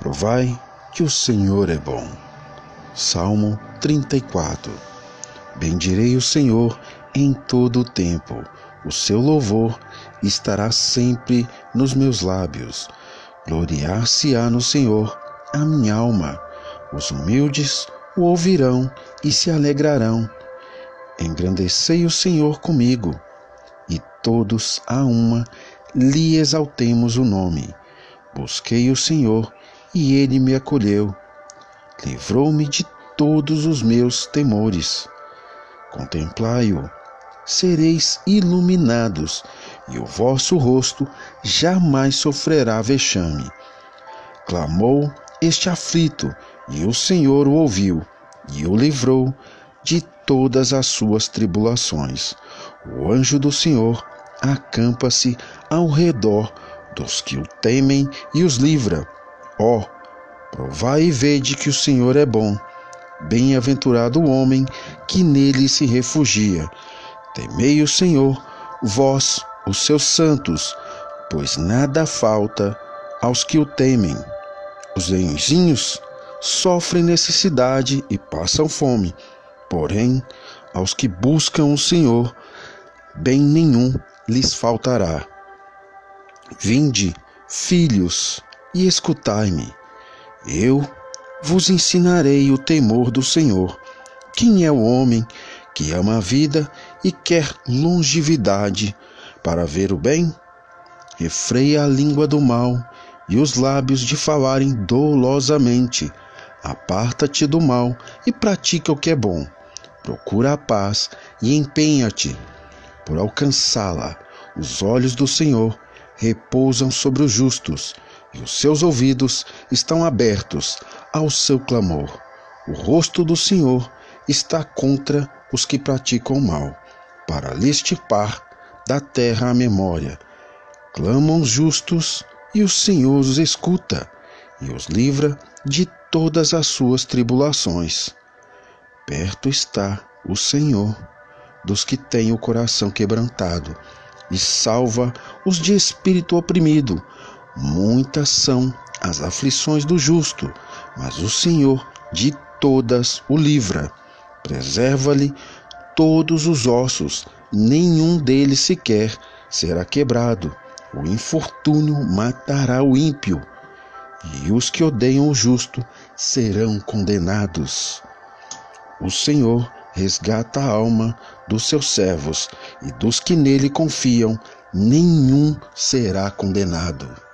Provai que o Senhor é bom. Salmo 34 Bendirei o Senhor em todo o tempo. O seu louvor estará sempre nos meus lábios. Gloriar-se-á no Senhor a minha alma. Os humildes o ouvirão e se alegrarão. Engrandecei o Senhor comigo, e todos a uma lhe exaltemos o nome. Busquei o Senhor e ele me acolheu. Livrou-me de todos os meus temores. Contemplai-o, sereis iluminados, e o vosso rosto jamais sofrerá vexame. Clamou este aflito, e o Senhor o ouviu, e o livrou de todas as suas tribulações. O anjo do Senhor acampa-se ao redor dos que o temem e os livra. Ó, oh, provai e vede que o Senhor é bom. Bem-aventurado o homem que nele se refugia. Temei o Senhor, vós, os seus santos, pois nada falta aos que o temem. Os lenzinhos sofrem necessidade e passam fome, porém, aos que buscam o Senhor, bem nenhum lhes faltará. Vinde, filhos, e escutai-me. Eu vos ensinarei o temor do Senhor. Quem é o homem que ama a vida e quer longevidade para ver o bem? Refreia a língua do mal e os lábios de falarem dolosamente. Aparta-te do mal e pratica o que é bom. Procura a paz e empenha-te por alcançá-la. Os olhos do Senhor repousam sobre os justos e os seus ouvidos estão abertos ao seu clamor. O rosto do Senhor está contra os que praticam o mal, para lhe extirpar da terra a memória. Clamam os justos e o Senhor os escuta e os livra de todas as suas tribulações. Perto está o Senhor dos que têm o coração quebrantado e salva os de espírito oprimido. Muitas são as aflições do justo, mas o Senhor de todas o livra. Preserva-lhe todos os ossos, nenhum deles sequer será quebrado. O infortúnio matará o ímpio, e os que odeiam o justo serão condenados. O Senhor resgata a alma dos seus servos, e dos que nele confiam, nenhum será condenado.